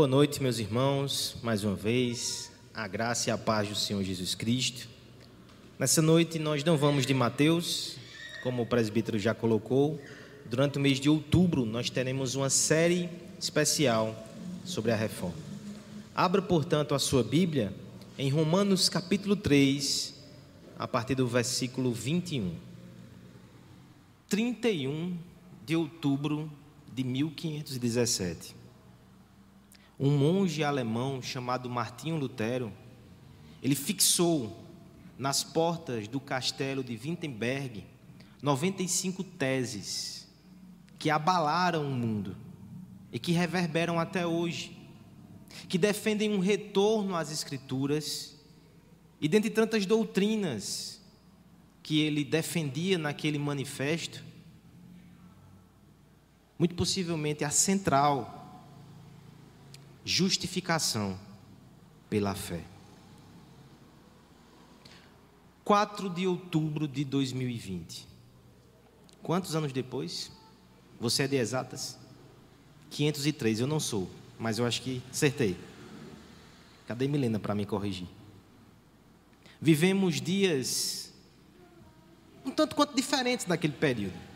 Boa noite, meus irmãos, mais uma vez, a graça e a paz do Senhor Jesus Cristo. Nessa noite nós não vamos de Mateus, como o presbítero já colocou. Durante o mês de outubro nós teremos uma série especial sobre a reforma. Abra, portanto, a sua Bíblia em Romanos capítulo 3, a partir do versículo 21. 31 de outubro de 1517 um monge alemão chamado Martinho Lutero, ele fixou nas portas do castelo de Wittenberg 95 teses que abalaram o mundo e que reverberam até hoje, que defendem um retorno às escrituras e dentre tantas doutrinas que ele defendia naquele manifesto, muito possivelmente a central justificação pela fé. 4 de outubro de 2020. Quantos anos depois? Você é de exatas? 503, eu não sou, mas eu acho que acertei. Cadê Milena para me corrigir? Vivemos dias um tanto quanto diferentes daquele período.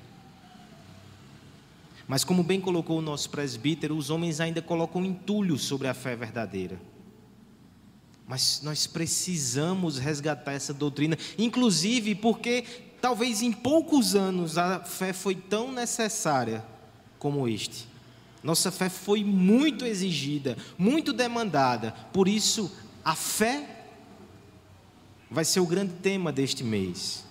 Mas, como bem colocou o nosso presbítero, os homens ainda colocam entulho sobre a fé verdadeira. Mas nós precisamos resgatar essa doutrina, inclusive porque talvez em poucos anos a fé foi tão necessária como este. Nossa fé foi muito exigida, muito demandada, por isso a fé vai ser o grande tema deste mês.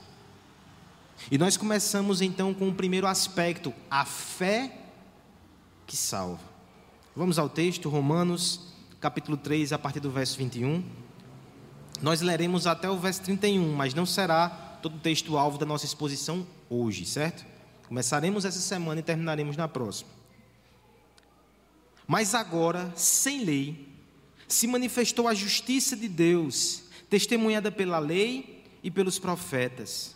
E nós começamos então com o primeiro aspecto, a fé que salva. Vamos ao texto, Romanos, capítulo 3, a partir do verso 21. Nós leremos até o verso 31, mas não será todo o texto alvo da nossa exposição hoje, certo? Começaremos essa semana e terminaremos na próxima. Mas agora, sem lei, se manifestou a justiça de Deus, testemunhada pela lei e pelos profetas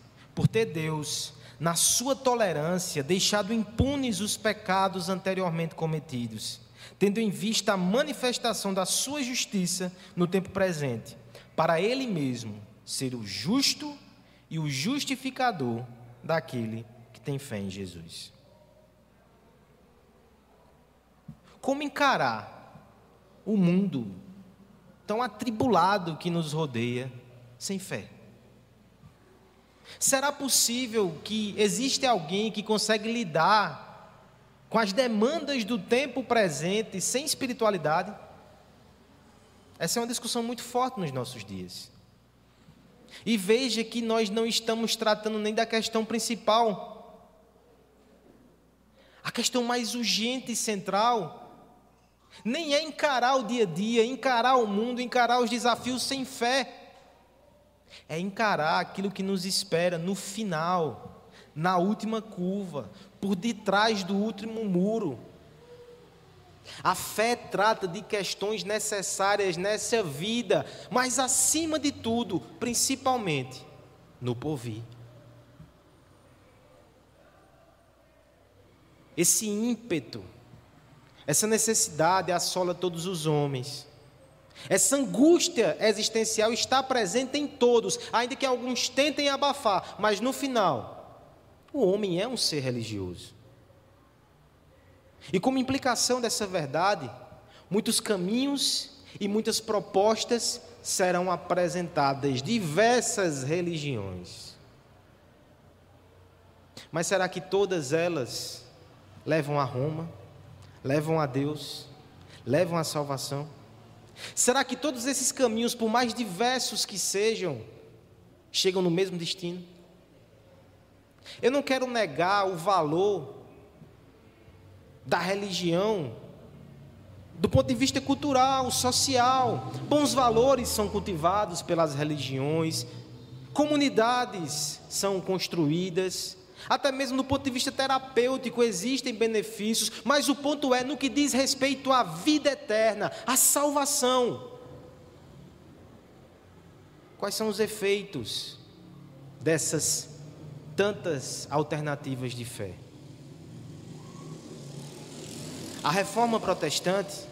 por ter Deus, na sua tolerância, deixado impunes os pecados anteriormente cometidos, tendo em vista a manifestação da sua justiça no tempo presente, para Ele mesmo ser o justo e o justificador daquele que tem fé em Jesus. Como encarar o mundo tão atribulado que nos rodeia sem fé? Será possível que existe alguém que consegue lidar com as demandas do tempo presente sem espiritualidade? Essa é uma discussão muito forte nos nossos dias. E veja que nós não estamos tratando nem da questão principal. A questão mais urgente e central nem é encarar o dia a dia, encarar o mundo, encarar os desafios sem fé é encarar aquilo que nos espera no final, na última curva, por detrás do último muro. A fé trata de questões necessárias nessa vida, mas acima de tudo, principalmente no porvir. Esse ímpeto, essa necessidade assola todos os homens. Essa angústia existencial está presente em todos, ainda que alguns tentem abafar, mas no final, o homem é um ser religioso. E como implicação dessa verdade, muitos caminhos e muitas propostas serão apresentadas, diversas religiões. Mas será que todas elas levam a Roma, levam a Deus, levam à salvação? Será que todos esses caminhos, por mais diversos que sejam, chegam no mesmo destino? Eu não quero negar o valor da religião Do ponto de vista cultural, social, bons valores são cultivados pelas religiões, comunidades são construídas, até mesmo do ponto de vista terapêutico existem benefícios, mas o ponto é no que diz respeito à vida eterna, à salvação. Quais são os efeitos dessas tantas alternativas de fé? A reforma protestante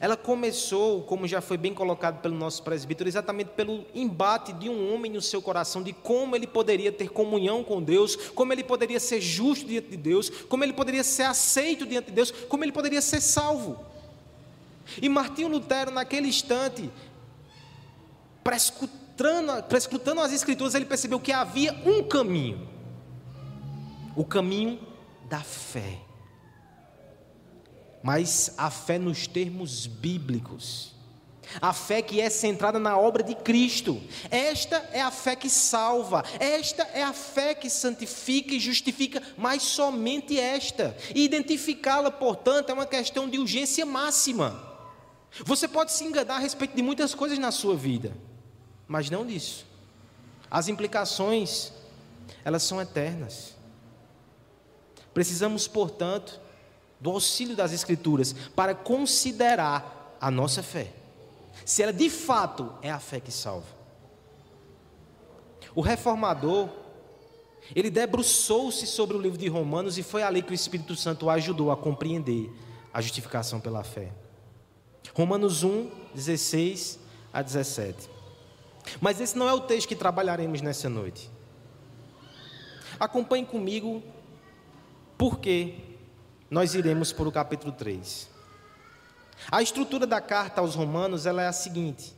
ela começou, como já foi bem colocado pelo nosso presbítero, exatamente pelo embate de um homem no seu coração, de como ele poderia ter comunhão com Deus, como ele poderia ser justo diante de Deus, como ele poderia ser aceito diante de Deus, como ele poderia ser salvo. E Martinho Lutero, naquele instante, prescrutando, prescrutando as Escrituras, ele percebeu que havia um caminho: o caminho da fé mas a fé nos termos bíblicos. A fé que é centrada na obra de Cristo. Esta é a fé que salva. Esta é a fé que santifica e justifica, mas somente esta. E identificá-la, portanto, é uma questão de urgência máxima. Você pode se enganar a respeito de muitas coisas na sua vida, mas não disso. As implicações, elas são eternas. Precisamos, portanto, do auxílio das Escrituras, para considerar a nossa fé. Se ela de fato é a fé que salva. O reformador, ele debruçou-se sobre o livro de Romanos e foi ali que o Espírito Santo o ajudou a compreender a justificação pela fé. Romanos 1, 16 a 17. Mas esse não é o texto que trabalharemos nessa noite. Acompanhe comigo, porque nós iremos para o capítulo 3. A estrutura da carta aos Romanos ela é a seguinte: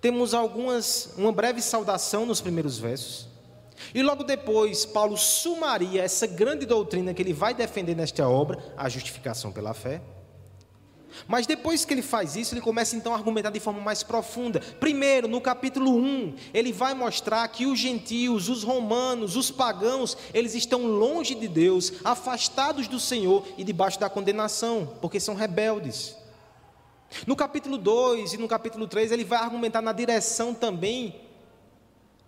temos algumas, uma breve saudação nos primeiros versos, e logo depois Paulo sumaria essa grande doutrina que ele vai defender nesta obra, a justificação pela fé. Mas depois que ele faz isso, ele começa então a argumentar de forma mais profunda. Primeiro, no capítulo 1, ele vai mostrar que os gentios, os romanos, os pagãos, eles estão longe de Deus, afastados do Senhor e debaixo da condenação, porque são rebeldes. No capítulo 2 e no capítulo 3, ele vai argumentar na direção também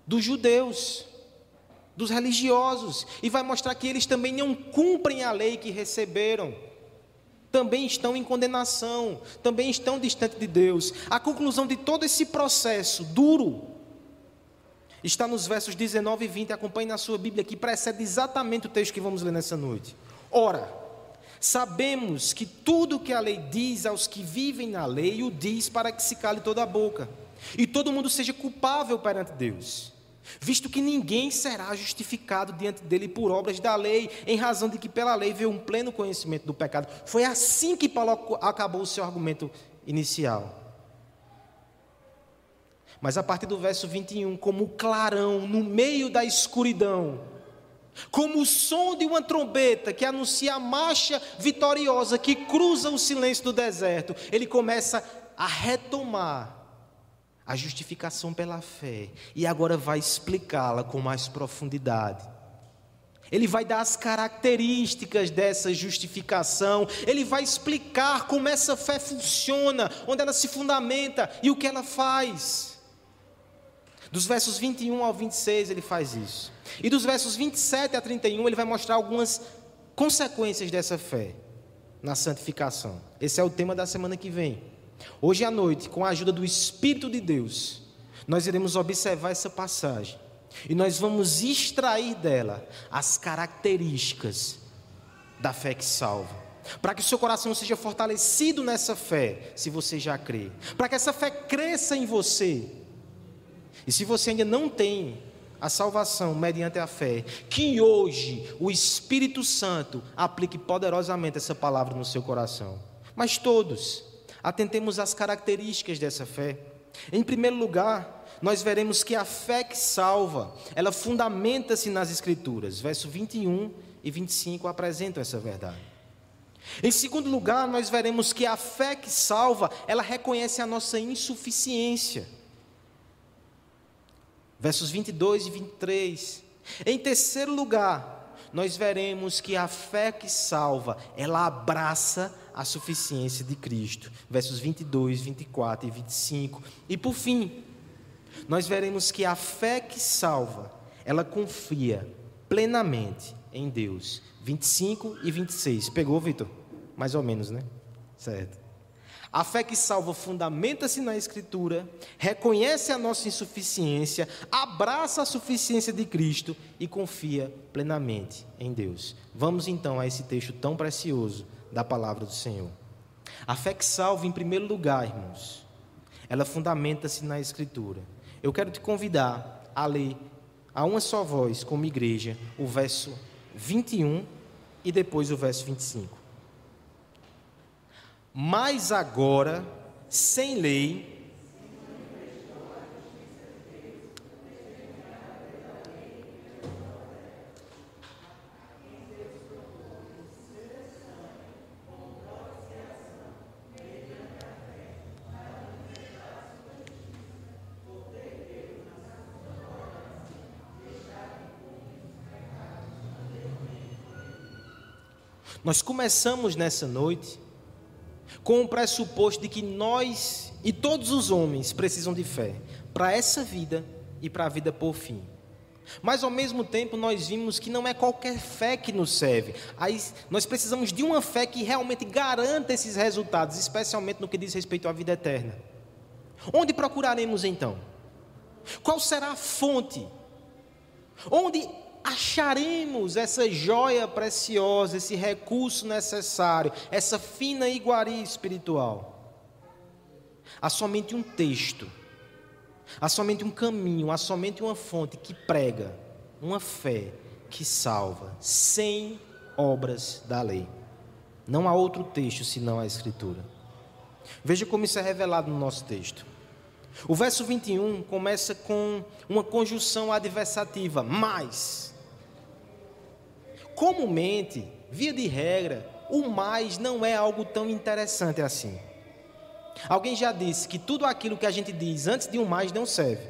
dos judeus, dos religiosos, e vai mostrar que eles também não cumprem a lei que receberam também estão em condenação, também estão distantes de Deus. A conclusão de todo esse processo duro está nos versos 19 e 20. Acompanhe na sua Bíblia que precede exatamente o texto que vamos ler nessa noite. Ora, sabemos que tudo que a lei diz aos que vivem na lei, o diz para que se cale toda a boca, e todo mundo seja culpável perante Deus visto que ninguém será justificado diante dele por obras da lei, em razão de que pela lei veio um pleno conhecimento do pecado. Foi assim que Paulo acabou o seu argumento inicial. Mas a partir do verso 21, como clarão no meio da escuridão, como o som de uma trombeta que anuncia a marcha vitoriosa que cruza o silêncio do deserto, ele começa a retomar a justificação pela fé e agora vai explicá-la com mais profundidade. Ele vai dar as características dessa justificação, ele vai explicar como essa fé funciona, onde ela se fundamenta e o que ela faz. Dos versos 21 ao 26 ele faz isso. E dos versos 27 a 31 ele vai mostrar algumas consequências dessa fé na santificação. Esse é o tema da semana que vem. Hoje à noite, com a ajuda do Espírito de Deus, nós iremos observar essa passagem e nós vamos extrair dela as características da fé que salva. Para que o seu coração seja fortalecido nessa fé, se você já crê. Para que essa fé cresça em você. E se você ainda não tem a salvação mediante a fé, que hoje o Espírito Santo aplique poderosamente essa palavra no seu coração. Mas todos, Atentemos às características dessa fé. Em primeiro lugar, nós veremos que a fé que salva, ela fundamenta-se nas Escrituras. Verso 21 e 25 apresentam essa verdade. Em segundo lugar, nós veremos que a fé que salva, ela reconhece a nossa insuficiência. Versos 22 e 23. Em terceiro lugar, nós veremos que a fé que salva, ela abraça a suficiência de Cristo. Versos 22, 24 e 25. E por fim, nós veremos que a fé que salva, ela confia plenamente em Deus. 25 e 26. Pegou, Vitor? Mais ou menos, né? Certo. A fé que salva fundamenta-se na Escritura, reconhece a nossa insuficiência, abraça a suficiência de Cristo e confia plenamente em Deus. Vamos então a esse texto tão precioso da palavra do Senhor. A fé que salva, em primeiro lugar, irmãos, ela fundamenta-se na Escritura. Eu quero te convidar a ler a uma só voz, como igreja, o verso 21 e depois o verso 25. Mas agora, sem lei, Nós começamos nessa noite com o pressuposto de que nós e todos os homens precisam de fé para essa vida e para a vida por fim. Mas ao mesmo tempo nós vimos que não é qualquer fé que nos serve. Aí nós precisamos de uma fé que realmente garanta esses resultados, especialmente no que diz respeito à vida eterna. Onde procuraremos então? Qual será a fonte? Onde acharemos essa joia preciosa, esse recurso necessário, essa fina iguaria espiritual? Há somente um texto, há somente um caminho, há somente uma fonte que prega uma fé que salva, sem obras da lei. Não há outro texto senão a Escritura. Veja como isso é revelado no nosso texto. O verso 21 começa com uma conjunção adversativa, mais. Comumente, via de regra, o mais não é algo tão interessante assim. Alguém já disse que tudo aquilo que a gente diz antes de um mais não serve.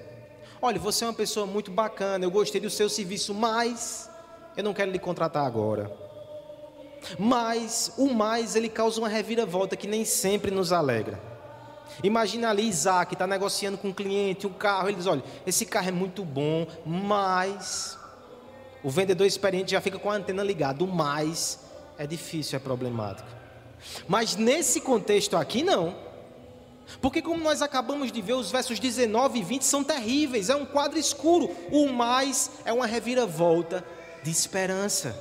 Olha, você é uma pessoa muito bacana, eu gostei do seu serviço, mas eu não quero lhe contratar agora. Mas o mais ele causa uma reviravolta que nem sempre nos alegra. Imagina ali Isaac está negociando com um cliente um carro, ele diz: olha, esse carro é muito bom, mas o vendedor experiente já fica com a antena ligada. O mais é difícil, é problemático. Mas nesse contexto aqui, não. Porque, como nós acabamos de ver, os versos 19 e 20 são terríveis, é um quadro escuro. O mais é uma reviravolta de esperança.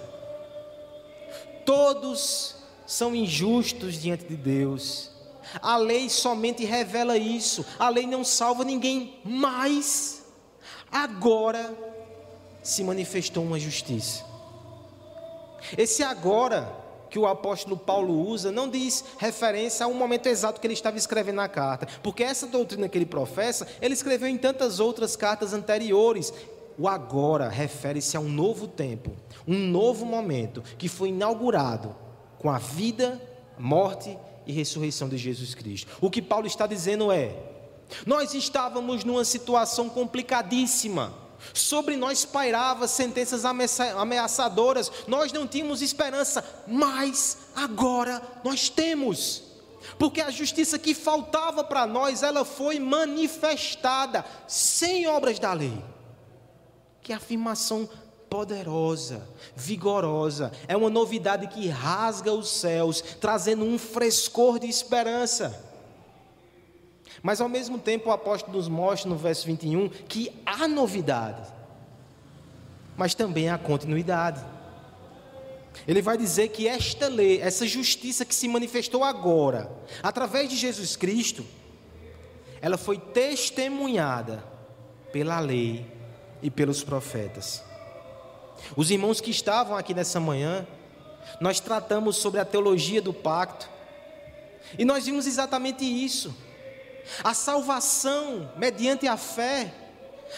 Todos são injustos diante de Deus. A lei somente revela isso. A lei não salva ninguém, mas agora se manifestou uma justiça. Esse agora que o apóstolo Paulo usa não diz referência a um momento exato que ele estava escrevendo a carta, porque essa doutrina que ele professa, ele escreveu em tantas outras cartas anteriores. O agora refere-se a um novo tempo, um novo momento que foi inaugurado com a vida, morte e ressurreição de Jesus Cristo. O que Paulo está dizendo é: nós estávamos numa situação complicadíssima Sobre nós pairava sentenças ameaçadoras, nós não tínhamos esperança, mas agora nós temos. Porque a justiça que faltava para nós, ela foi manifestada sem obras da lei. Que afirmação poderosa, vigorosa, é uma novidade que rasga os céus, trazendo um frescor de esperança. Mas ao mesmo tempo o apóstolo nos mostra no verso 21 que há novidade, mas também há continuidade. Ele vai dizer que esta lei, essa justiça que se manifestou agora, através de Jesus Cristo, ela foi testemunhada pela lei e pelos profetas. Os irmãos que estavam aqui nessa manhã, nós tratamos sobre a teologia do pacto, e nós vimos exatamente isso. A salvação mediante a fé,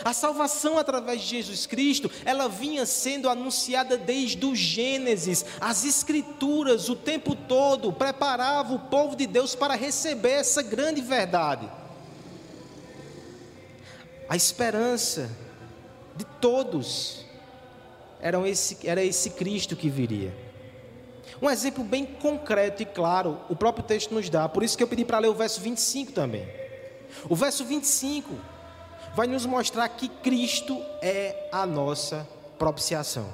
a salvação através de Jesus Cristo, ela vinha sendo anunciada desde o Gênesis. As Escrituras, o tempo todo, preparavam o povo de Deus para receber essa grande verdade. A esperança de todos era esse, era esse Cristo que viria. Um exemplo bem concreto e claro, o próprio texto nos dá, por isso que eu pedi para ler o verso 25 também. O verso 25 vai nos mostrar que Cristo é a nossa propiciação.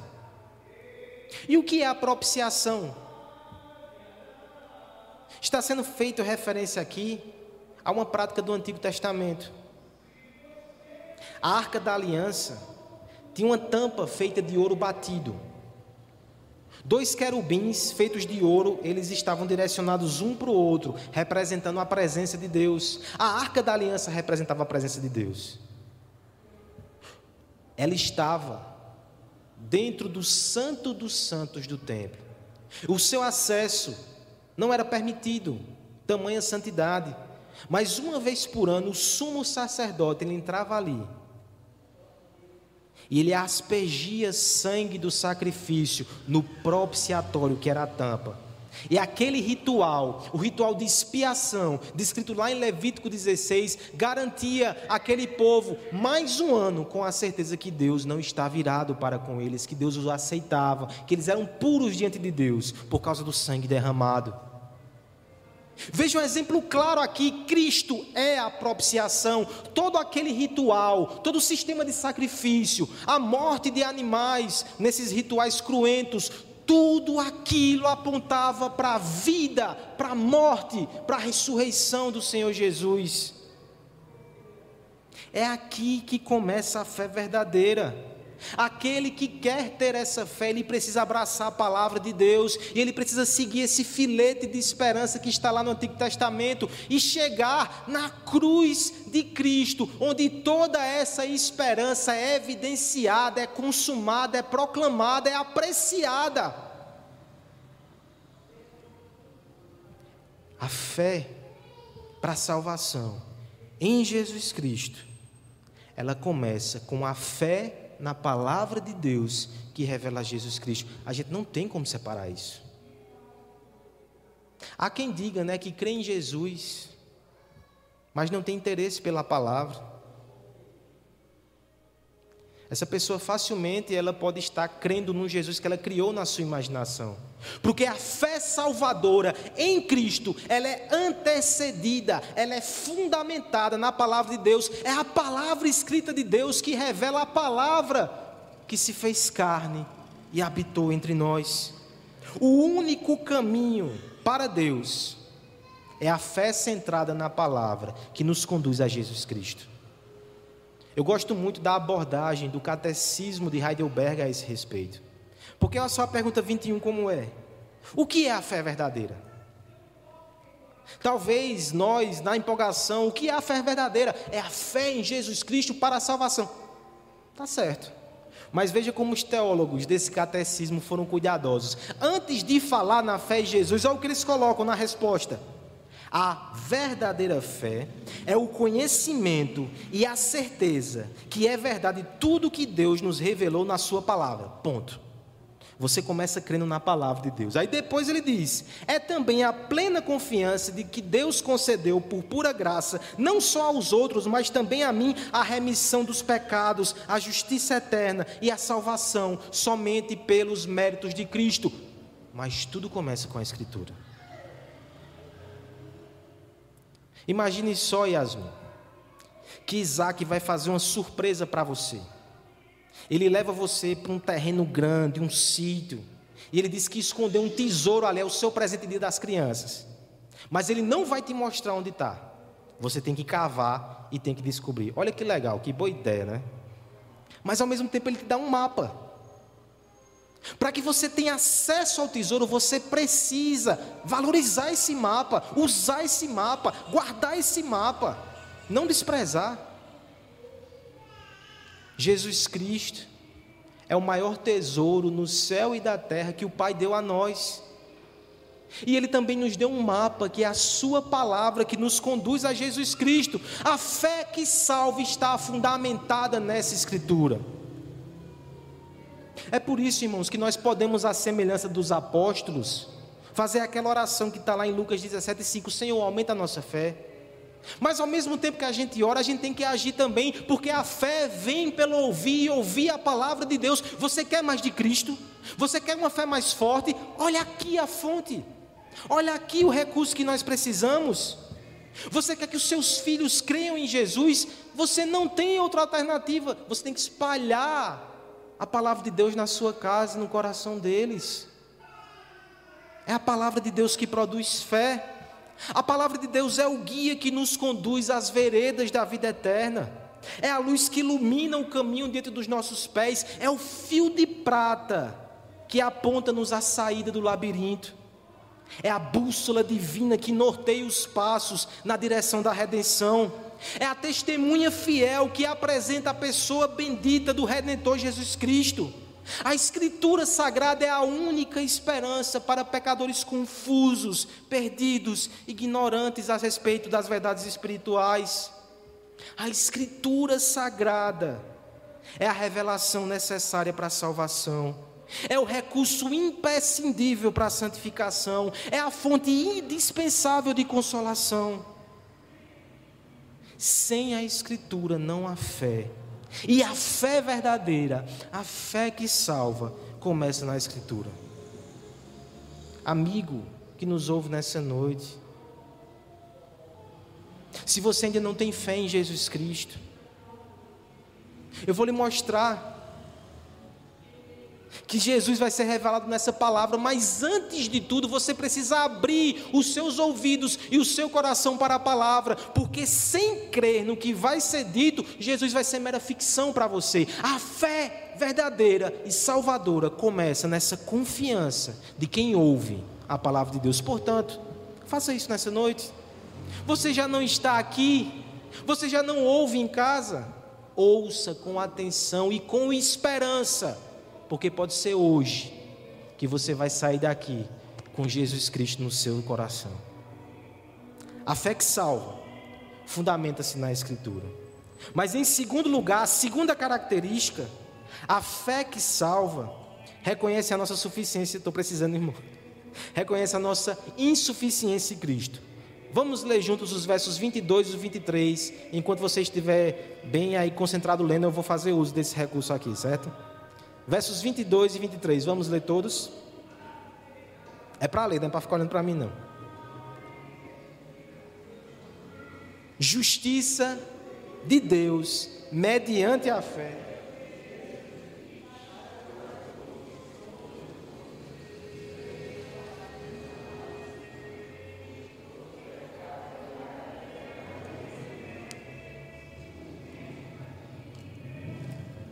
E o que é a propiciação? Está sendo feita referência aqui a uma prática do Antigo Testamento. A arca da aliança tinha uma tampa feita de ouro batido. Dois querubins feitos de ouro, eles estavam direcionados um para o outro, representando a presença de Deus. A arca da aliança representava a presença de Deus. Ela estava dentro do santo dos santos do templo. O seu acesso não era permitido, tamanha santidade. Mas uma vez por ano, o sumo sacerdote ele entrava ali e ele aspergia sangue do sacrifício no propiciatório, que era a tampa. E aquele ritual, o ritual de expiação, descrito lá em Levítico 16, garantia aquele povo mais um ano com a certeza que Deus não estava virado para com eles, que Deus os aceitava, que eles eram puros diante de Deus por causa do sangue derramado. Veja um exemplo claro aqui: Cristo é a propiciação. Todo aquele ritual, todo o sistema de sacrifício, a morte de animais nesses rituais cruentos, tudo aquilo apontava para a vida, para a morte, para a ressurreição do Senhor Jesus. É aqui que começa a fé verdadeira. Aquele que quer ter essa fé, ele precisa abraçar a palavra de Deus, e ele precisa seguir esse filete de esperança que está lá no Antigo Testamento e chegar na cruz de Cristo, onde toda essa esperança é evidenciada, é consumada, é proclamada, é apreciada. A fé para a salvação em Jesus Cristo, ela começa com a fé na palavra de Deus que revela Jesus Cristo. A gente não tem como separar isso. Há quem diga, né, que crê em Jesus, mas não tem interesse pela palavra. Essa pessoa facilmente ela pode estar crendo no Jesus que ela criou na sua imaginação. Porque a fé salvadora em Cristo, ela é antecedida, ela é fundamentada na palavra de Deus. É a palavra escrita de Deus que revela a palavra que se fez carne e habitou entre nós. O único caminho para Deus é a fé centrada na palavra que nos conduz a Jesus Cristo. Eu gosto muito da abordagem do catecismo de Heidelberg a esse respeito. Porque olha só a pergunta 21 como é. O que é a fé verdadeira? Talvez nós, na empolgação, o que é a fé verdadeira? É a fé em Jesus Cristo para a salvação. Tá certo. Mas veja como os teólogos desse catecismo foram cuidadosos. Antes de falar na fé em Jesus, olha o que eles colocam na resposta. A verdadeira fé é o conhecimento e a certeza que é verdade tudo que Deus nos revelou na Sua palavra. Ponto. Você começa crendo na palavra de Deus. Aí depois ele diz: é também a plena confiança de que Deus concedeu por pura graça, não só aos outros, mas também a mim, a remissão dos pecados, a justiça eterna e a salvação, somente pelos méritos de Cristo. Mas tudo começa com a Escritura. Imagine só, Yasmin, que Isaac vai fazer uma surpresa para você. Ele leva você para um terreno grande, um sítio, e ele diz que escondeu um tesouro ali, é o seu presente dia das crianças. Mas ele não vai te mostrar onde está. Você tem que cavar e tem que descobrir. Olha que legal, que boa ideia, né? Mas ao mesmo tempo ele te dá um mapa. Para que você tenha acesso ao tesouro, você precisa valorizar esse mapa, usar esse mapa, guardar esse mapa, não desprezar. Jesus Cristo é o maior tesouro no céu e da terra que o Pai deu a nós. E Ele também nos deu um mapa, que é a Sua palavra, que nos conduz a Jesus Cristo. A fé que salva está fundamentada nessa Escritura. É por isso, irmãos, que nós podemos, à semelhança dos apóstolos, fazer aquela oração que está lá em Lucas 17,5: Senhor, aumenta a nossa fé. Mas ao mesmo tempo que a gente ora, a gente tem que agir também, porque a fé vem pelo ouvir e ouvir a palavra de Deus. Você quer mais de Cristo? Você quer uma fé mais forte? Olha aqui a fonte. Olha aqui o recurso que nós precisamos. Você quer que os seus filhos creiam em Jesus? Você não tem outra alternativa. Você tem que espalhar a palavra de Deus na sua casa, no coração deles. É a palavra de Deus que produz fé. A palavra de Deus é o guia que nos conduz às veredas da vida eterna. É a luz que ilumina o caminho dentro dos nossos pés. É o fio de prata que aponta-nos à saída do labirinto. É a bússola divina que norteia os passos na direção da redenção. É a testemunha fiel que apresenta a pessoa bendita do Redentor Jesus Cristo. A Escritura Sagrada é a única esperança para pecadores confusos, perdidos, ignorantes a respeito das verdades espirituais. A Escritura Sagrada é a revelação necessária para a salvação. É o recurso imprescindível para a santificação, é a fonte indispensável de consolação. Sem a Escritura não há fé. E a fé verdadeira, a fé que salva, começa na Escritura. Amigo que nos ouve nessa noite, se você ainda não tem fé em Jesus Cristo, eu vou lhe mostrar que Jesus vai ser revelado nessa palavra, mas antes de tudo você precisa abrir os seus ouvidos e o seu coração para a palavra, porque sem crer no que vai ser dito, Jesus vai ser mera ficção para você. A fé verdadeira e salvadora começa nessa confiança de quem ouve a palavra de Deus. Portanto, faça isso nessa noite. Você já não está aqui, você já não ouve em casa, ouça com atenção e com esperança porque pode ser hoje que você vai sair daqui com Jesus Cristo no seu coração. A fé que salva fundamenta-se na Escritura. Mas em segundo lugar, a segunda característica, a fé que salva reconhece a nossa suficiência. Estou precisando, irmão. Reconhece a nossa insuficiência em Cristo. Vamos ler juntos os versos 22 e 23. Enquanto você estiver bem aí concentrado lendo, eu vou fazer uso desse recurso aqui, certo? Versos 22 e 23. Vamos ler todos? É para ler, não é para ficar olhando para mim, não. Justiça de Deus mediante a fé.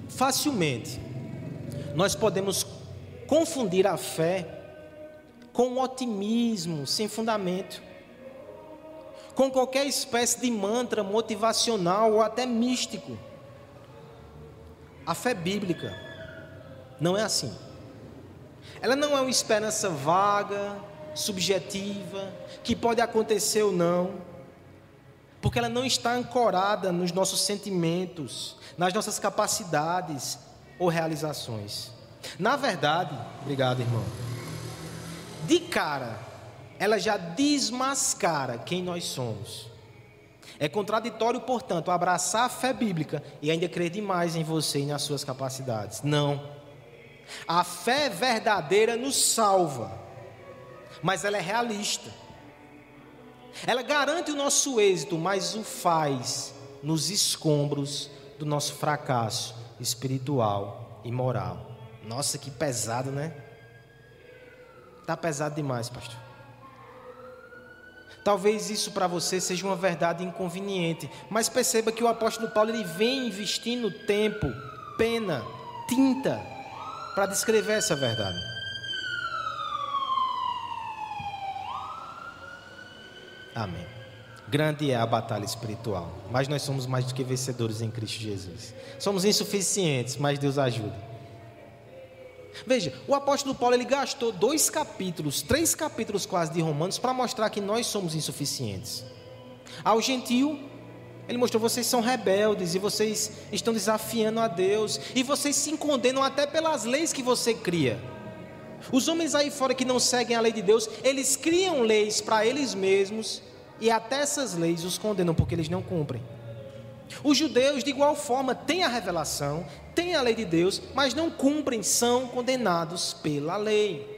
Facilmente nós podemos confundir a fé com um otimismo sem fundamento, com qualquer espécie de mantra motivacional ou até místico. A fé bíblica não é assim. Ela não é uma esperança vaga, subjetiva, que pode acontecer ou não, porque ela não está ancorada nos nossos sentimentos, nas nossas capacidades, ou realizações. Na verdade, obrigado, irmão. De cara, ela já desmascara quem nós somos. É contraditório, portanto, abraçar a fé bíblica e ainda crer demais em você e nas suas capacidades. Não. A fé verdadeira nos salva, mas ela é realista. Ela garante o nosso êxito, mas o faz nos escombros do nosso fracasso espiritual e moral. Nossa, que pesado, né? Tá pesado demais, pastor. Talvez isso para você seja uma verdade inconveniente, mas perceba que o apóstolo Paulo ele vem investindo tempo, pena, tinta para descrever essa verdade. Amém. Grande é a batalha espiritual, mas nós somos mais do que vencedores em Cristo Jesus. Somos insuficientes, mas Deus ajuda. Veja, o apóstolo Paulo ele gastou dois capítulos, três capítulos quase de Romanos para mostrar que nós somos insuficientes. Ao gentio, ele mostrou: vocês são rebeldes e vocês estão desafiando a Deus e vocês se condenam até pelas leis que você cria. Os homens aí fora que não seguem a lei de Deus, eles criam leis para eles mesmos e até essas leis os condenam porque eles não cumprem. Os judeus, de igual forma, têm a revelação, têm a lei de Deus, mas não cumprem, são condenados pela lei.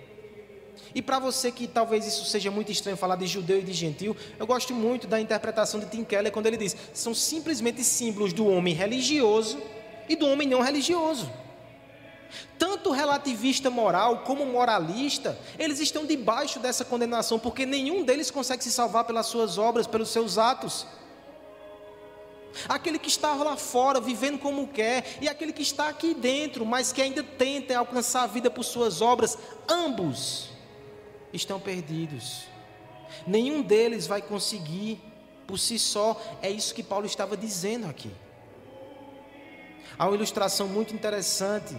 E para você que talvez isso seja muito estranho falar de judeu e de gentil, eu gosto muito da interpretação de Tim Keller quando ele diz: são simplesmente símbolos do homem religioso e do homem não religioso. Tanto relativista moral como moralista, eles estão debaixo dessa condenação, porque nenhum deles consegue se salvar pelas suas obras, pelos seus atos. Aquele que está lá fora, vivendo como quer, e aquele que está aqui dentro, mas que ainda tenta alcançar a vida por suas obras, ambos estão perdidos. Nenhum deles vai conseguir por si só, é isso que Paulo estava dizendo aqui. Há uma ilustração muito interessante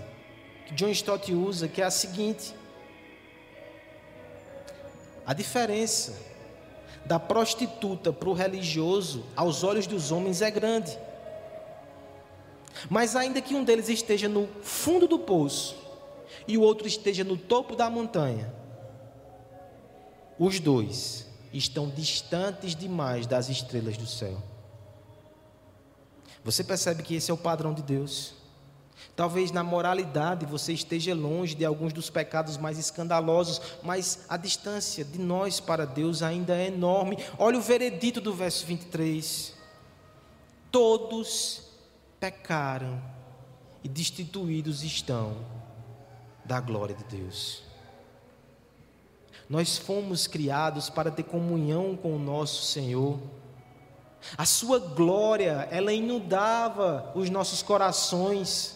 que John Stott usa, que é a seguinte: a diferença da prostituta para o religioso, aos olhos dos homens, é grande. Mas ainda que um deles esteja no fundo do poço e o outro esteja no topo da montanha, os dois estão distantes demais das estrelas do céu. Você percebe que esse é o padrão de Deus? Talvez na moralidade você esteja longe de alguns dos pecados mais escandalosos, mas a distância de nós para Deus ainda é enorme. Olha o veredito do verso 23. Todos pecaram e destituídos estão da glória de Deus. Nós fomos criados para ter comunhão com o nosso Senhor. A sua glória, ela inundava os nossos corações.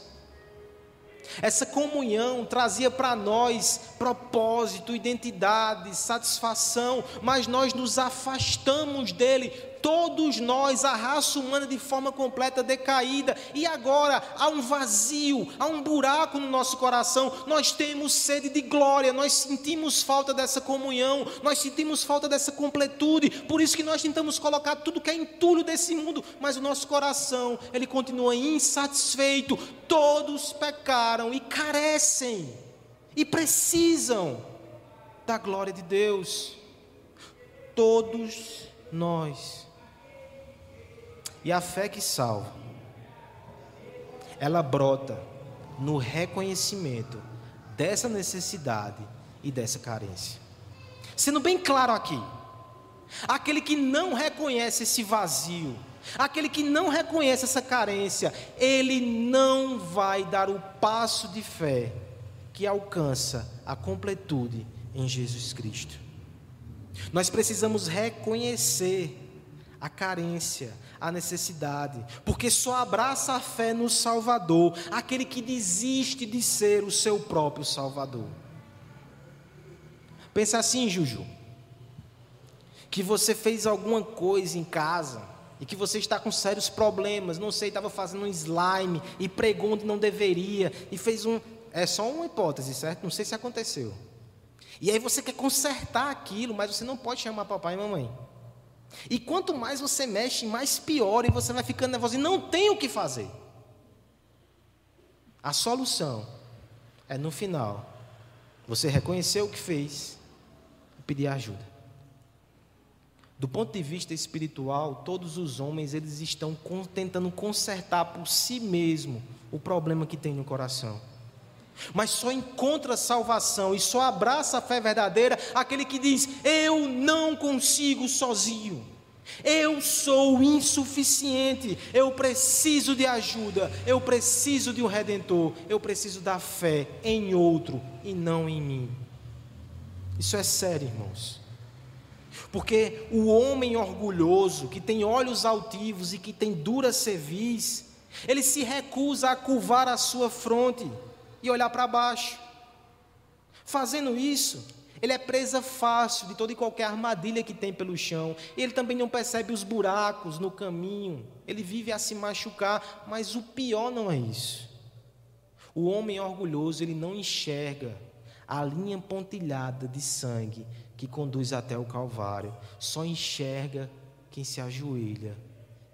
Essa comunhão trazia para nós propósito, identidade, satisfação, mas nós nos afastamos dele todos nós, a raça humana de forma completa decaída, e agora há um vazio, há um buraco no nosso coração. Nós temos sede de glória, nós sentimos falta dessa comunhão, nós sentimos falta dessa completude. Por isso que nós tentamos colocar tudo que é entulho desse mundo, mas o nosso coração, ele continua insatisfeito. Todos pecaram e carecem e precisam da glória de Deus. Todos nós. E a fé que salva, ela brota no reconhecimento dessa necessidade e dessa carência. Sendo bem claro aqui, aquele que não reconhece esse vazio, aquele que não reconhece essa carência, ele não vai dar o passo de fé que alcança a completude em Jesus Cristo. Nós precisamos reconhecer a carência, a necessidade, porque só abraça a fé no Salvador aquele que desiste de ser o seu próprio Salvador. Pensa assim, Juju, que você fez alguma coisa em casa e que você está com sérios problemas, não sei, estava fazendo um slime e pregou onde não deveria e fez um. É só uma hipótese, certo? Não sei se aconteceu. E aí você quer consertar aquilo, mas você não pode chamar papai e mamãe. E quanto mais você mexe, mais pior e você vai ficando nervoso e não tem o que fazer. A solução é no final você reconhecer o que fez e pedir ajuda. Do ponto de vista espiritual, todos os homens eles estão tentando consertar por si mesmo o problema que tem no coração. Mas só encontra salvação e só abraça a fé verdadeira aquele que diz: Eu não consigo sozinho. Eu sou insuficiente, eu preciso de ajuda, eu preciso de um redentor, eu preciso da fé em outro e não em mim. Isso é sério, irmãos. Porque o homem orgulhoso, que tem olhos altivos e que tem dura cerviz, ele se recusa a curvar a sua fronte e olhar para baixo. Fazendo isso, ele é presa fácil de toda e qualquer armadilha que tem pelo chão. Ele também não percebe os buracos no caminho. Ele vive a se machucar, mas o pior não é isso. O homem orgulhoso, ele não enxerga a linha pontilhada de sangue que conduz até o Calvário. Só enxerga quem se ajoelha,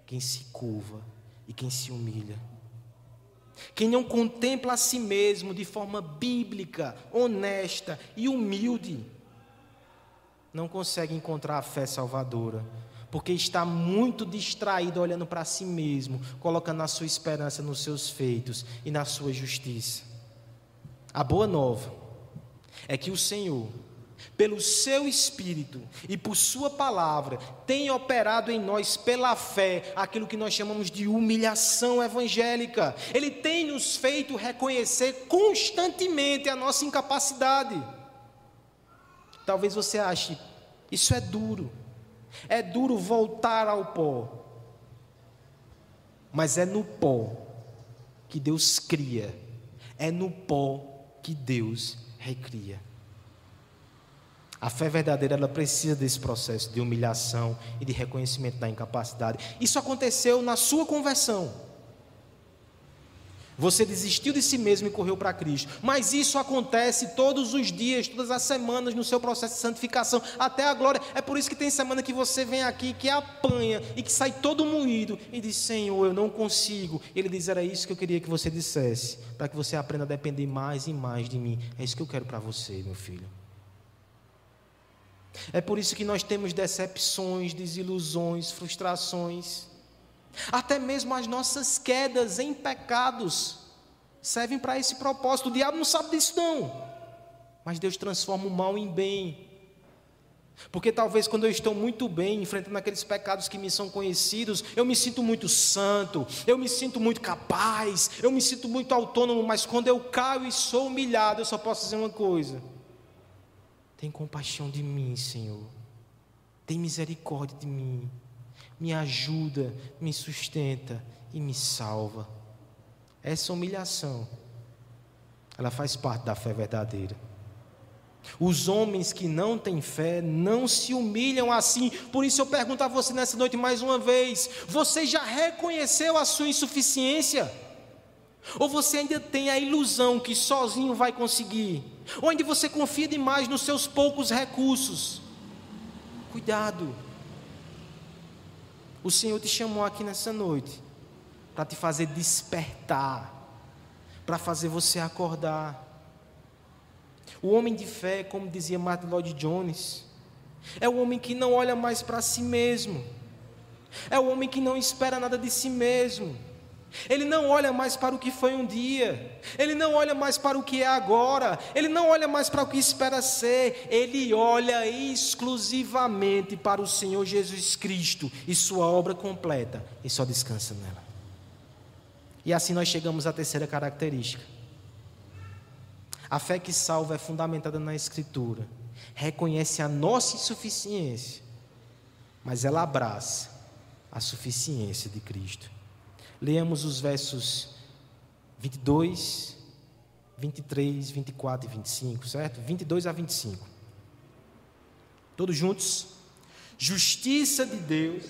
quem se curva e quem se humilha. Quem não contempla a si mesmo de forma bíblica, honesta e humilde, não consegue encontrar a fé salvadora, porque está muito distraído olhando para si mesmo, colocando a sua esperança nos seus feitos e na sua justiça. A boa nova é que o Senhor, pelo seu Espírito e por Sua palavra, tem operado em nós, pela fé, aquilo que nós chamamos de humilhação evangélica. Ele tem nos feito reconhecer constantemente a nossa incapacidade. Talvez você ache, isso é duro. É duro voltar ao pó. Mas é no pó que Deus cria. É no pó que Deus recria. A fé verdadeira ela precisa desse processo de humilhação e de reconhecimento da incapacidade. Isso aconteceu na sua conversão. Você desistiu de si mesmo e correu para Cristo. Mas isso acontece todos os dias, todas as semanas no seu processo de santificação, até a glória. É por isso que tem semana que você vem aqui, que apanha e que sai todo moído e diz: Senhor, eu não consigo. Ele diz: Era isso que eu queria que você dissesse, para que você aprenda a depender mais e mais de mim. É isso que eu quero para você, meu filho. É por isso que nós temos decepções, desilusões, frustrações. Até mesmo as nossas quedas em pecados servem para esse propósito. O diabo não sabe disso, não. Mas Deus transforma o mal em bem. Porque talvez quando eu estou muito bem, enfrentando aqueles pecados que me são conhecidos, eu me sinto muito santo, eu me sinto muito capaz, eu me sinto muito autônomo, mas quando eu caio e sou humilhado, eu só posso dizer uma coisa: tem compaixão de mim, Senhor, tem misericórdia de mim me ajuda, me sustenta e me salva. Essa humilhação, ela faz parte da fé verdadeira. Os homens que não têm fé não se humilham assim. Por isso eu pergunto a você nessa noite mais uma vez: você já reconheceu a sua insuficiência? Ou você ainda tem a ilusão que sozinho vai conseguir? Ou ainda você confia demais nos seus poucos recursos? Cuidado. O Senhor te chamou aqui nessa noite para te fazer despertar, para fazer você acordar. O homem de fé, como dizia Martin Lloyd Jones, é o homem que não olha mais para si mesmo, é o homem que não espera nada de si mesmo, ele não olha mais para o que foi um dia, ele não olha mais para o que é agora, ele não olha mais para o que espera ser, ele olha exclusivamente para o Senhor Jesus Cristo e Sua obra completa e só descansa nela. E assim nós chegamos à terceira característica. A fé que salva é fundamentada na Escritura, reconhece a nossa insuficiência, mas ela abraça a suficiência de Cristo. Leamos os versos 22, 23, 24 e 25, certo? 22 a 25. Todos juntos. Justiça de Deus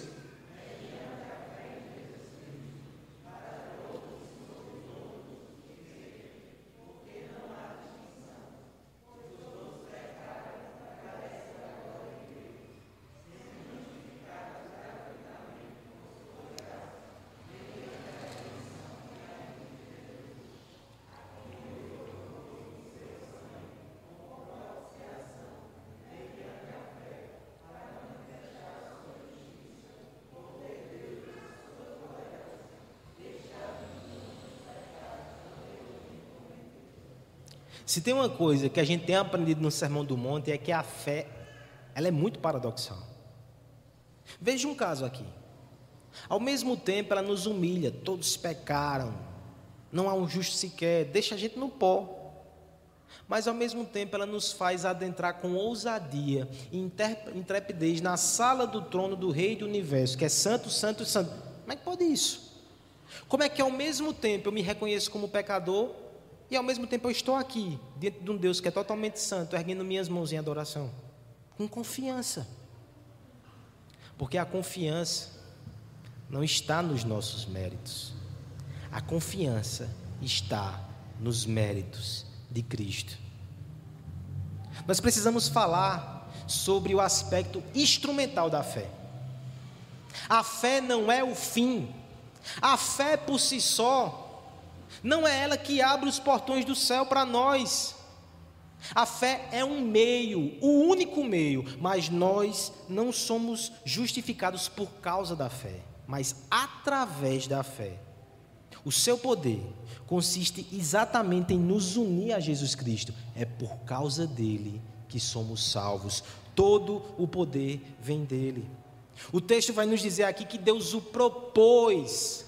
Se tem uma coisa que a gente tem aprendido no Sermão do Monte é que a fé, ela é muito paradoxal. Veja um caso aqui. Ao mesmo tempo, ela nos humilha, todos pecaram, não há um justo sequer, deixa a gente no pó. Mas ao mesmo tempo, ela nos faz adentrar com ousadia e intrepidez na sala do trono do Rei do Universo, que é Santo, Santo, Santo. Como é que pode isso? Como é que ao mesmo tempo eu me reconheço como pecador e ao mesmo tempo eu estou aqui, diante de um Deus que é totalmente santo, erguendo minhas mãos em adoração, com confiança. Porque a confiança não está nos nossos méritos, a confiança está nos méritos de Cristo. Nós precisamos falar sobre o aspecto instrumental da fé. A fé não é o fim, a fé por si só não é ela que abre os portões do céu para nós. A fé é um meio, o único meio, mas nós não somos justificados por causa da fé, mas através da fé. O seu poder consiste exatamente em nos unir a Jesus Cristo. É por causa dele que somos salvos. Todo o poder vem dele. O texto vai nos dizer aqui que Deus o propôs.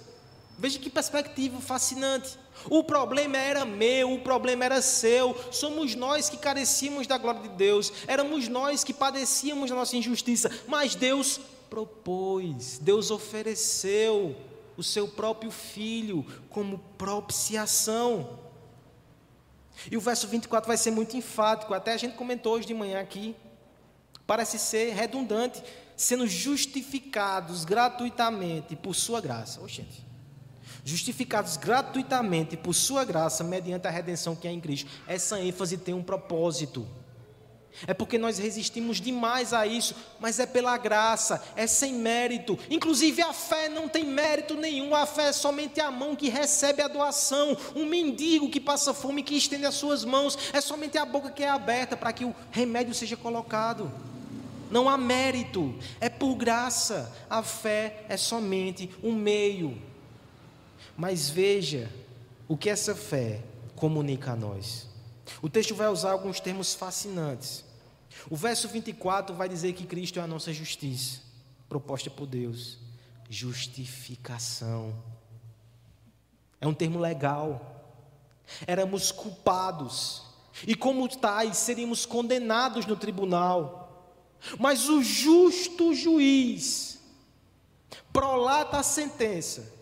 Veja que perspectiva fascinante. O problema era meu, o problema era seu. Somos nós que carecíamos da glória de Deus. Éramos nós que padecíamos da nossa injustiça. Mas Deus propôs, Deus ofereceu o seu próprio filho como propiciação. E o verso 24 vai ser muito enfático, até a gente comentou hoje de manhã aqui. Parece ser redundante, sendo justificados gratuitamente por sua graça. Oxente justificados gratuitamente por sua graça, mediante a redenção que é em Cristo. Essa ênfase tem um propósito. É porque nós resistimos demais a isso, mas é pela graça, é sem mérito. Inclusive a fé não tem mérito nenhum, a fé é somente a mão que recebe a doação. Um mendigo que passa fome, que estende as suas mãos, é somente a boca que é aberta para que o remédio seja colocado. Não há mérito, é por graça. A fé é somente um meio. Mas veja o que essa fé comunica a nós. O texto vai usar alguns termos fascinantes. O verso 24 vai dizer que Cristo é a nossa justiça, proposta por Deus. Justificação. É um termo legal. Éramos culpados, e como tais seríamos condenados no tribunal. Mas o justo juiz prolata a sentença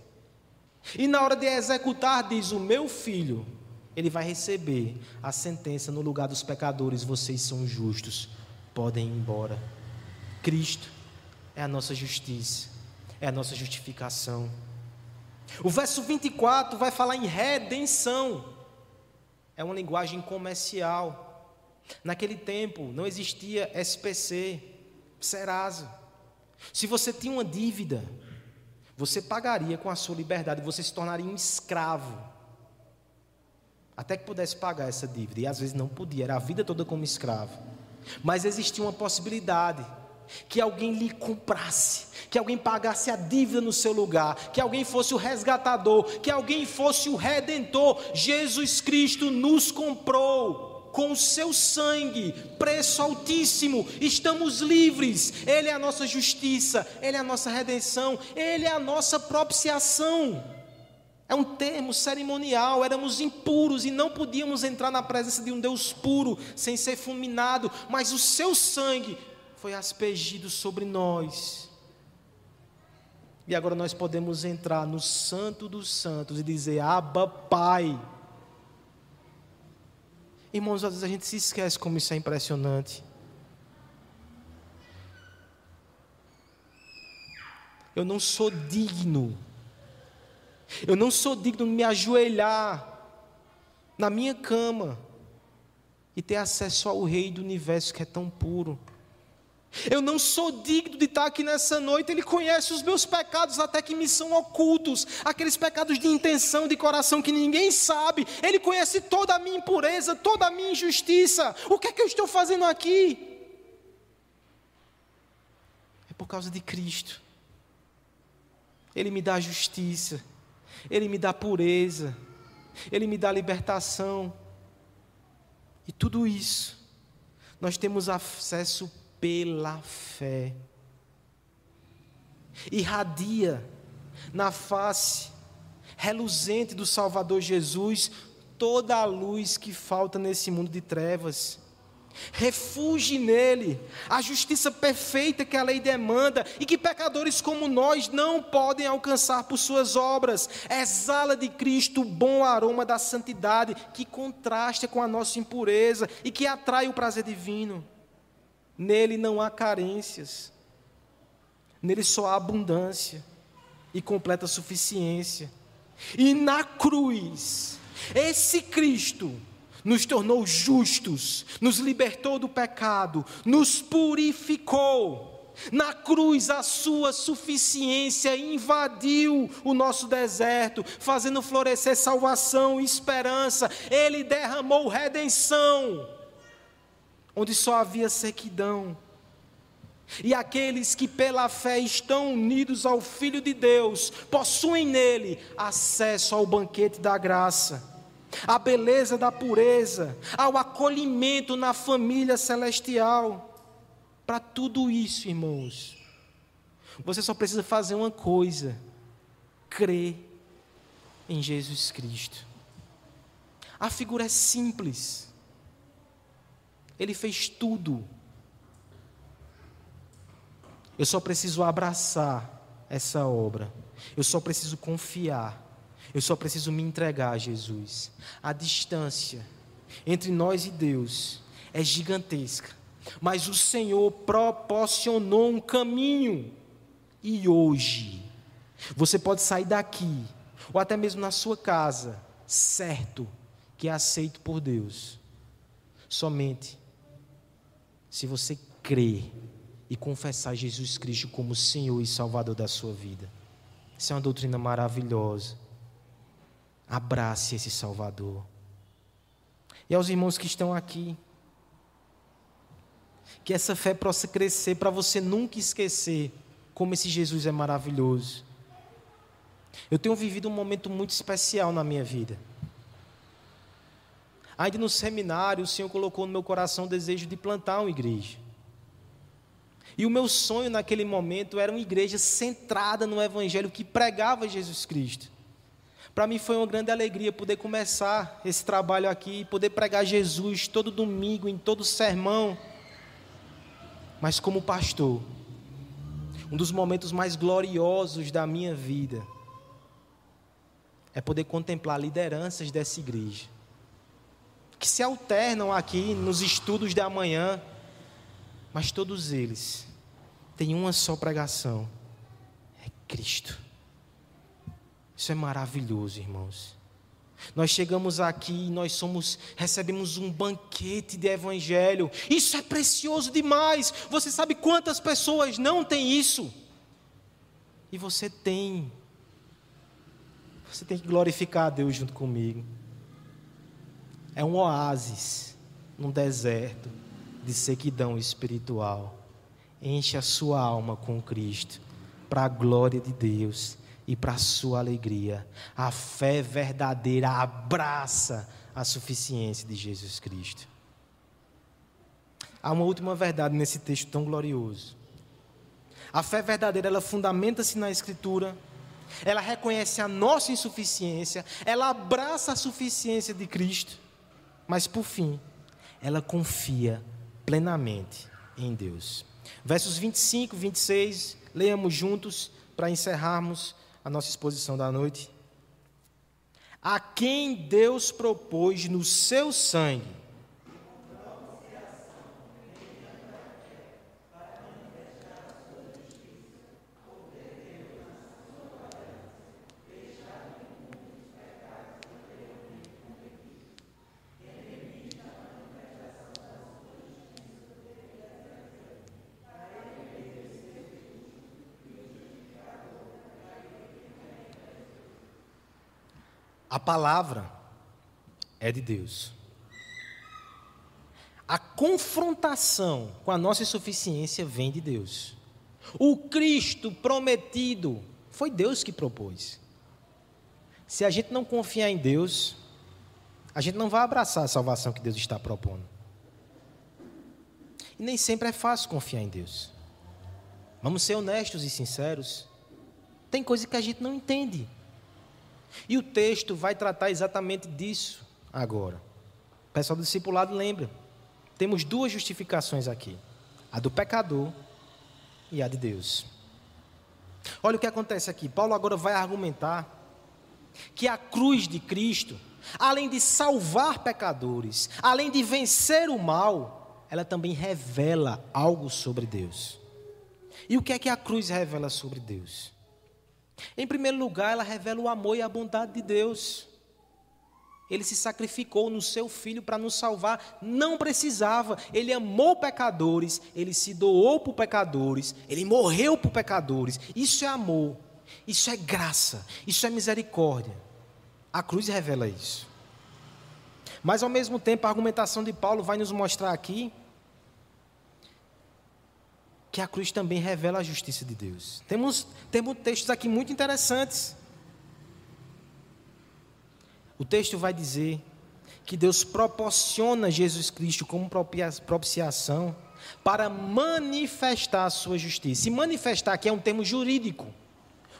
e na hora de executar, diz: O meu filho, ele vai receber a sentença no lugar dos pecadores. Vocês são justos, podem ir embora. Cristo é a nossa justiça, é a nossa justificação. O verso 24 vai falar em redenção, é uma linguagem comercial. Naquele tempo não existia SPC, Serasa. Se você tinha uma dívida, você pagaria com a sua liberdade, você se tornaria um escravo. Até que pudesse pagar essa dívida. E às vezes não podia, era a vida toda como escravo. Mas existia uma possibilidade que alguém lhe comprasse, que alguém pagasse a dívida no seu lugar, que alguém fosse o resgatador, que alguém fosse o redentor. Jesus Cristo nos comprou com o seu sangue, preço altíssimo, estamos livres. Ele é a nossa justiça, Ele é a nossa redenção, Ele é a nossa propiciação. É um termo cerimonial, éramos impuros e não podíamos entrar na presença de um Deus puro sem ser fulminado, mas o seu sangue foi aspergido sobre nós. E agora nós podemos entrar no Santo dos Santos e dizer: Abba, Pai. Irmãos, às vezes a gente se esquece como isso é impressionante. Eu não sou digno. Eu não sou digno de me ajoelhar na minha cama e ter acesso ao Rei do universo que é tão puro. Eu não sou digno de estar aqui nessa noite. Ele conhece os meus pecados, até que me são ocultos, aqueles pecados de intenção, de coração que ninguém sabe. Ele conhece toda a minha impureza, toda a minha injustiça. O que é que eu estou fazendo aqui? É por causa de Cristo. Ele me dá justiça, Ele me dá pureza, Ele me dá libertação. E tudo isso, nós temos acesso pela fé. Irradia na face reluzente do Salvador Jesus toda a luz que falta nesse mundo de trevas. Refugie nele a justiça perfeita que a lei demanda e que pecadores como nós não podem alcançar por suas obras. Exala de Cristo o bom aroma da santidade que contrasta com a nossa impureza e que atrai o prazer divino. Nele não há carências, nele só há abundância e completa suficiência. E na cruz, esse Cristo nos tornou justos, nos libertou do pecado, nos purificou. Na cruz, a sua suficiência invadiu o nosso deserto, fazendo florescer salvação e esperança. Ele derramou redenção onde só havia sequidão. E aqueles que pela fé estão unidos ao Filho de Deus, possuem nele acesso ao banquete da graça, à beleza da pureza, ao acolhimento na família celestial. Para tudo isso, irmãos, você só precisa fazer uma coisa: crer em Jesus Cristo. A figura é simples. Ele fez tudo. Eu só preciso abraçar essa obra. Eu só preciso confiar. Eu só preciso me entregar a Jesus. A distância entre nós e Deus é gigantesca. Mas o Senhor proporcionou um caminho. E hoje, você pode sair daqui, ou até mesmo na sua casa, certo que é aceito por Deus. Somente se você crer e confessar Jesus Cristo como Senhor e Salvador da sua vida. Isso é uma doutrina maravilhosa. Abrace esse Salvador. E aos irmãos que estão aqui, que essa fé possa crescer para você nunca esquecer como esse Jesus é maravilhoso. Eu tenho vivido um momento muito especial na minha vida. Ainda no seminário, o Senhor colocou no meu coração o desejo de plantar uma igreja. E o meu sonho naquele momento era uma igreja centrada no Evangelho que pregava Jesus Cristo. Para mim foi uma grande alegria poder começar esse trabalho aqui, poder pregar Jesus todo domingo, em todo sermão. Mas como pastor, um dos momentos mais gloriosos da minha vida é poder contemplar lideranças dessa igreja que se alternam aqui nos estudos da manhã, mas todos eles têm uma só pregação: é Cristo. Isso é maravilhoso, irmãos. Nós chegamos aqui e nós somos, recebemos um banquete de evangelho. Isso é precioso demais. Você sabe quantas pessoas não têm isso? E você tem. Você tem que glorificar a Deus junto comigo é um oásis num deserto de sequidão espiritual. Enche a sua alma com Cristo, para a glória de Deus e para a sua alegria. A fé verdadeira abraça a suficiência de Jesus Cristo. Há uma última verdade nesse texto tão glorioso. A fé verdadeira, ela fundamenta-se na Escritura, ela reconhece a nossa insuficiência, ela abraça a suficiência de Cristo mas por fim, ela confia plenamente em Deus. Versos 25, 26, leamos juntos para encerrarmos a nossa exposição da noite. A quem Deus propôs no seu sangue palavra é de Deus. A confrontação com a nossa insuficiência vem de Deus. O Cristo prometido foi Deus que propôs. Se a gente não confiar em Deus, a gente não vai abraçar a salvação que Deus está propondo. E nem sempre é fácil confiar em Deus. Vamos ser honestos e sinceros. Tem coisa que a gente não entende. E o texto vai tratar exatamente disso agora. O pessoal do discipulado lembra. Temos duas justificações aqui: a do pecador e a de Deus. Olha o que acontece aqui. Paulo agora vai argumentar que a cruz de Cristo, além de salvar pecadores, além de vencer o mal, ela também revela algo sobre Deus. E o que é que a cruz revela sobre Deus? Em primeiro lugar, ela revela o amor e a bondade de Deus. Ele se sacrificou no seu filho para nos salvar, não precisava. Ele amou pecadores, ele se doou por pecadores, ele morreu por pecadores. Isso é amor, isso é graça, isso é misericórdia. A cruz revela isso. Mas ao mesmo tempo, a argumentação de Paulo vai nos mostrar aqui que a cruz também revela a justiça de Deus. Temos, temos textos aqui muito interessantes. O texto vai dizer que Deus proporciona Jesus Cristo como propiciação para manifestar a sua justiça. E manifestar aqui é um termo jurídico.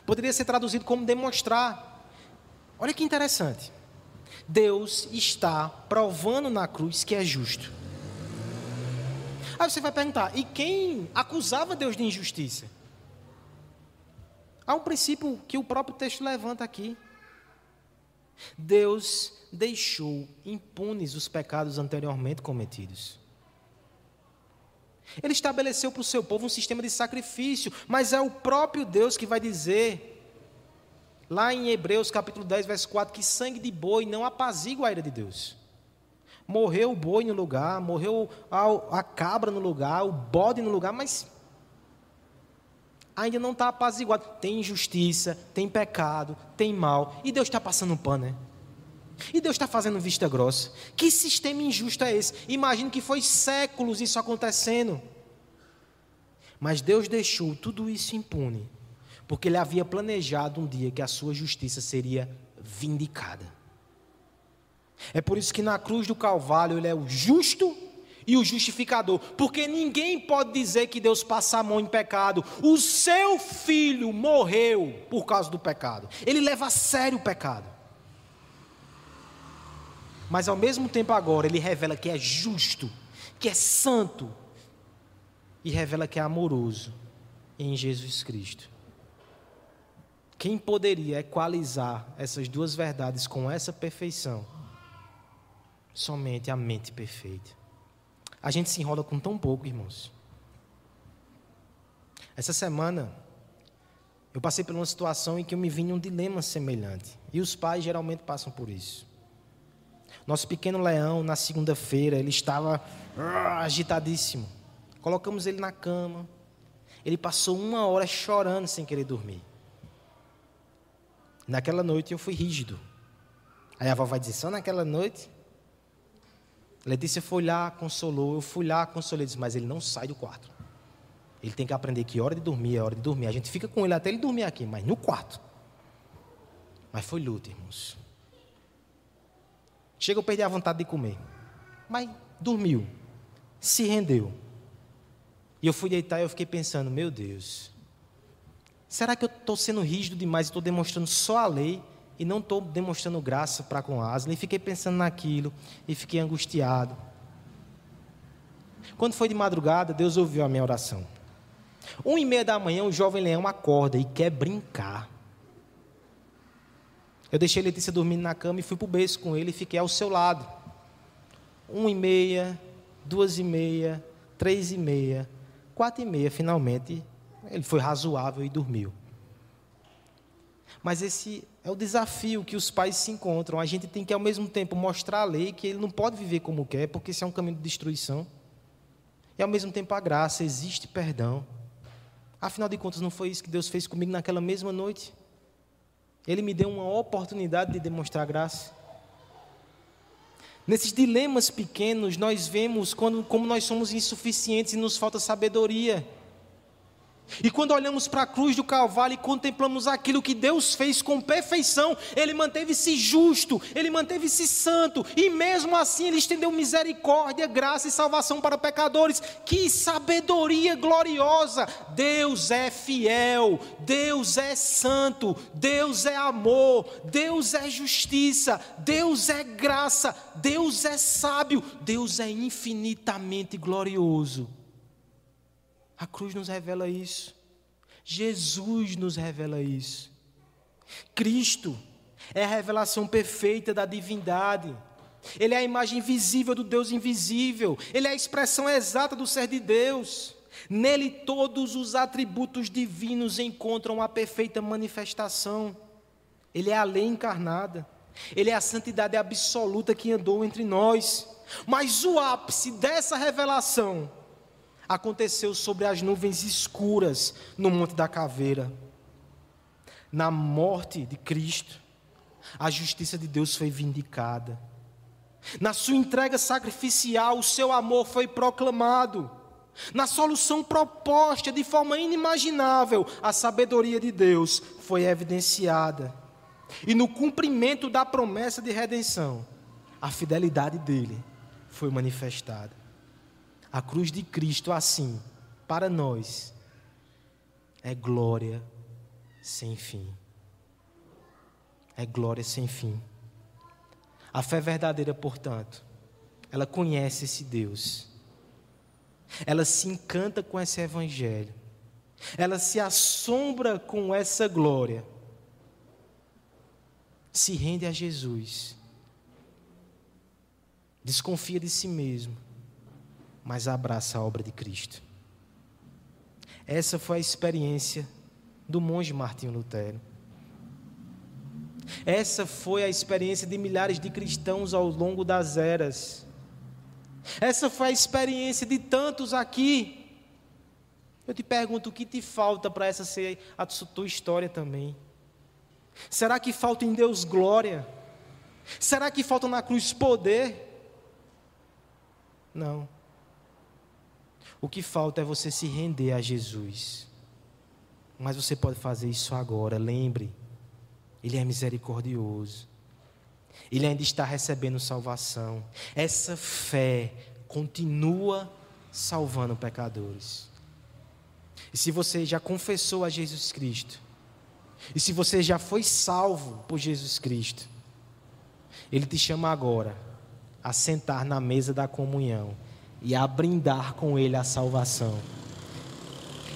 Poderia ser traduzido como demonstrar. Olha que interessante. Deus está provando na cruz que é justo. Aí você vai perguntar: e quem acusava Deus de injustiça? Há um princípio que o próprio texto levanta aqui. Deus deixou impunes os pecados anteriormente cometidos. Ele estabeleceu para o seu povo um sistema de sacrifício, mas é o próprio Deus que vai dizer, lá em Hebreus capítulo 10, verso 4, que sangue de boi não apazigua a ira de Deus. Morreu o boi no lugar, morreu a, a cabra no lugar, o bode no lugar, mas ainda não está apaziguado. Tem injustiça, tem pecado, tem mal, e Deus está passando um pano, né? E Deus está fazendo vista grossa. Que sistema injusto é esse? Imagino que foi séculos isso acontecendo. Mas Deus deixou tudo isso impune, porque Ele havia planejado um dia que a sua justiça seria vindicada. É por isso que na cruz do Calvário Ele é o justo e o justificador, porque ninguém pode dizer que Deus passa a mão em pecado. O seu filho morreu por causa do pecado. Ele leva a sério o pecado. Mas ao mesmo tempo agora ele revela que é justo, que é santo e revela que é amoroso em Jesus Cristo. Quem poderia equalizar essas duas verdades com essa perfeição? Somente a mente perfeita. A gente se enrola com tão pouco, irmãos. Essa semana, eu passei por uma situação em que eu me vi em um dilema semelhante. E os pais geralmente passam por isso. Nosso pequeno leão, na segunda-feira, ele estava uh, agitadíssimo. Colocamos ele na cama. Ele passou uma hora chorando sem querer dormir. Naquela noite eu fui rígido. Aí a vai dizer: só naquela noite? Letícia foi lá, consolou. Eu fui lá, consolei. Disse: mas ele não sai do quarto. Ele tem que aprender que hora de dormir é hora de dormir. A gente fica com ele até ele dormir aqui, mas no quarto. Mas foi luta, irmãos. Chega, eu perdi a vontade de comer. Mas dormiu, se rendeu. E eu fui deitar e eu fiquei pensando, meu Deus, será que eu estou sendo rígido demais e estou demonstrando só a lei e não estou demonstrando graça para com Aslan? E fiquei pensando naquilo e fiquei angustiado. Quando foi de madrugada, Deus ouviu a minha oração. Um e meia da manhã, o jovem leão acorda e quer brincar. Eu deixei Letícia dormindo na cama e fui para o berço com ele e fiquei ao seu lado. Um e meia, duas e meia, três e meia, quatro e meia, finalmente, ele foi razoável e dormiu. Mas esse é o desafio que os pais se encontram. A gente tem que, ao mesmo tempo, mostrar a lei que ele não pode viver como quer, porque isso é um caminho de destruição. E, ao mesmo tempo, a graça, existe perdão. Afinal de contas, não foi isso que Deus fez comigo naquela mesma noite? Ele me deu uma oportunidade de demonstrar graça. Nesses dilemas pequenos, nós vemos quando, como nós somos insuficientes e nos falta sabedoria. E quando olhamos para a cruz do Calvário e contemplamos aquilo que Deus fez com perfeição, Ele manteve-se justo, Ele manteve-se santo, e mesmo assim Ele estendeu misericórdia, graça e salvação para pecadores. Que sabedoria gloriosa! Deus é fiel, Deus é santo, Deus é amor, Deus é justiça, Deus é graça, Deus é sábio, Deus é infinitamente glorioso. A cruz nos revela isso. Jesus nos revela isso. Cristo é a revelação perfeita da divindade. Ele é a imagem visível do Deus invisível. Ele é a expressão exata do ser de Deus. Nele todos os atributos divinos encontram a perfeita manifestação. Ele é a lei encarnada. Ele é a santidade absoluta que andou entre nós. Mas o ápice dessa revelação aconteceu sobre as nuvens escuras no Monte da Caveira. Na morte de Cristo, a justiça de Deus foi vindicada. Na sua entrega sacrificial, o seu amor foi proclamado. Na solução proposta de forma inimaginável, a sabedoria de Deus foi evidenciada. E no cumprimento da promessa de redenção, a fidelidade dele foi manifestada. A cruz de Cristo, assim, para nós, é glória sem fim. É glória sem fim. A fé verdadeira, portanto, ela conhece esse Deus. Ela se encanta com esse evangelho. Ela se assombra com essa glória. Se rende a Jesus. Desconfia de si mesmo, mas abraça a obra de Cristo. Essa foi a experiência do monge Martinho Lutero. Essa foi a experiência de milhares de cristãos ao longo das eras. Essa foi a experiência de tantos aqui. Eu te pergunto, o que te falta para essa ser a tua história também? Será que falta em Deus glória? Será que falta na cruz poder? Não. O que falta é você se render a Jesus. Mas você pode fazer isso agora, lembre. Ele é misericordioso. Ele ainda está recebendo salvação. Essa fé continua salvando pecadores. E se você já confessou a Jesus Cristo, e se você já foi salvo por Jesus Cristo, Ele te chama agora a sentar na mesa da comunhão e a brindar com Ele a salvação,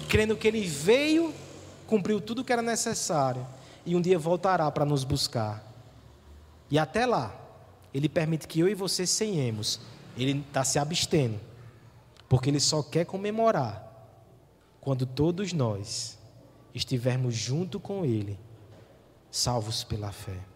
crendo que Ele veio, cumpriu tudo o que era necessário e um dia voltará para nos buscar. E até lá, Ele permite que eu e você ceiemos. Ele está se abstendo, porque Ele só quer comemorar quando todos nós estivermos junto com Ele, salvos pela fé.